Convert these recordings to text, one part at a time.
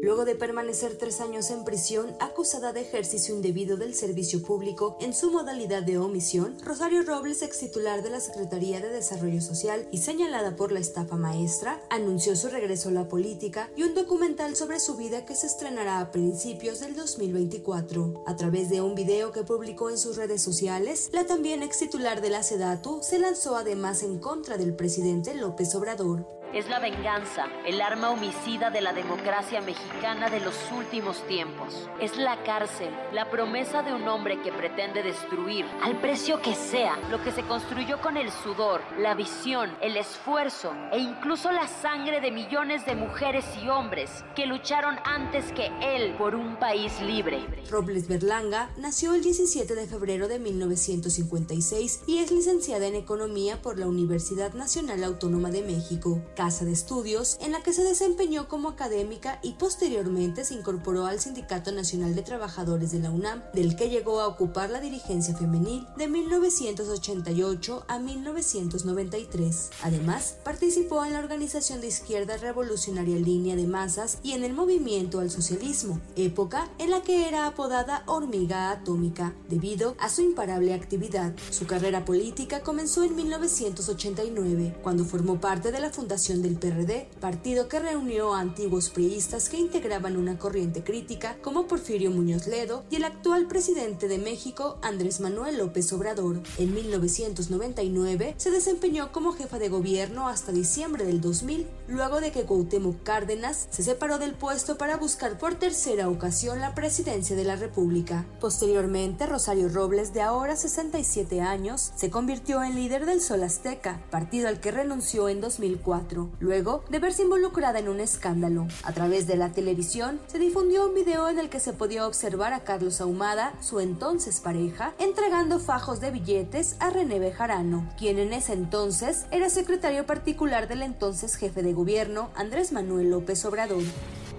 Luego de permanecer tres años en prisión acusada de ejercicio indebido del servicio público en su modalidad de omisión, Rosario Robles, ex titular de la Secretaría de Desarrollo Social y señalada por la estafa maestra, anunció su regreso a la política y un documental sobre su vida que se estrenará a principios del 2024. A través de un video que publicó en sus redes sociales, la también ex titular de la SEDATU se lanzó además en contra del presidente López Obrador es la venganza, el arma homicida de la democracia mexicana de los últimos tiempos. Es la cárcel, la promesa de un hombre que pretende destruir, al precio que sea, lo que se construyó con el sudor, la visión, el esfuerzo e incluso la sangre de millones de mujeres y hombres que lucharon antes que él por un país libre. Robles Berlanga nació el 17 de febrero de 1956 y es licenciada en Economía por la Universidad Nacional Autónoma de México casa de estudios en la que se desempeñó como académica y posteriormente se incorporó al Sindicato Nacional de Trabajadores de la UNAM, del que llegó a ocupar la dirigencia femenil de 1988 a 1993. Además, participó en la organización de izquierda revolucionaria Línea de Masas y en el movimiento al socialismo, época en la que era apodada hormiga atómica debido a su imparable actividad. Su carrera política comenzó en 1989, cuando formó parte de la Fundación del PRD, partido que reunió a antiguos priistas que integraban una corriente crítica como Porfirio Muñoz Ledo y el actual presidente de México, Andrés Manuel López Obrador. En 1999 se desempeñó como jefa de gobierno hasta diciembre del 2000, luego de que Cuauhtémoc Cárdenas se separó del puesto para buscar por tercera ocasión la presidencia de la República. Posteriormente, Rosario Robles, de ahora 67 años, se convirtió en líder del Sol Azteca, partido al que renunció en 2004 luego de verse involucrada en un escándalo. A través de la televisión se difundió un video en el que se podía observar a Carlos Ahumada, su entonces pareja, entregando fajos de billetes a René Bejarano, quien en ese entonces era secretario particular del entonces jefe de gobierno Andrés Manuel López Obrador.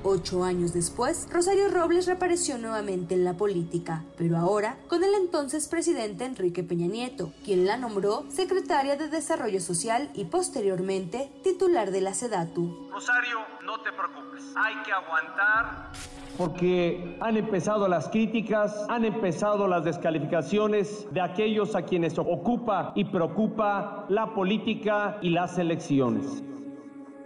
Ocho años después, Rosario Robles reapareció nuevamente en la política, pero ahora con el entonces presidente Enrique Peña Nieto, quien la nombró secretaria de Desarrollo Social y posteriormente titular de la SEDATU. Rosario, no te preocupes, hay que aguantar. Porque han empezado las críticas, han empezado las descalificaciones de aquellos a quienes ocupa y preocupa la política y las elecciones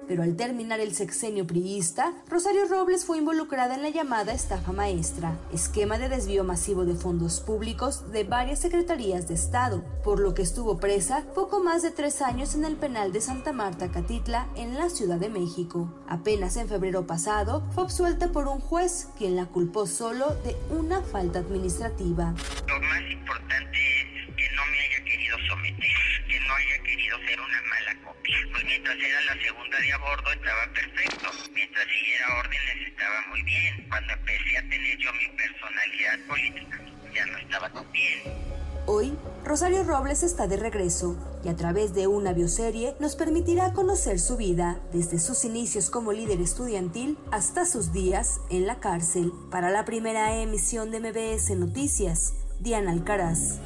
pero al terminar el sexenio priista, Rosario Robles fue involucrada en la llamada estafa maestra, esquema de desvío masivo de fondos públicos de varias secretarías de Estado, por lo que estuvo presa poco más de tres años en el penal de Santa Marta Catitla, en la Ciudad de México. Apenas en febrero pasado, fue absuelta por un juez, quien la culpó solo de una falta administrativa. Mientras era la segunda de a bordo estaba perfecto. Mientras siguiera órdenes estaba muy bien. Cuando empecé a tener yo mi personalidad política, ya no estaba tan bien. Hoy, Rosario Robles está de regreso y a través de una bioserie nos permitirá conocer su vida, desde sus inicios como líder estudiantil hasta sus días en la cárcel. Para la primera emisión de MBS Noticias, Diana Alcaraz.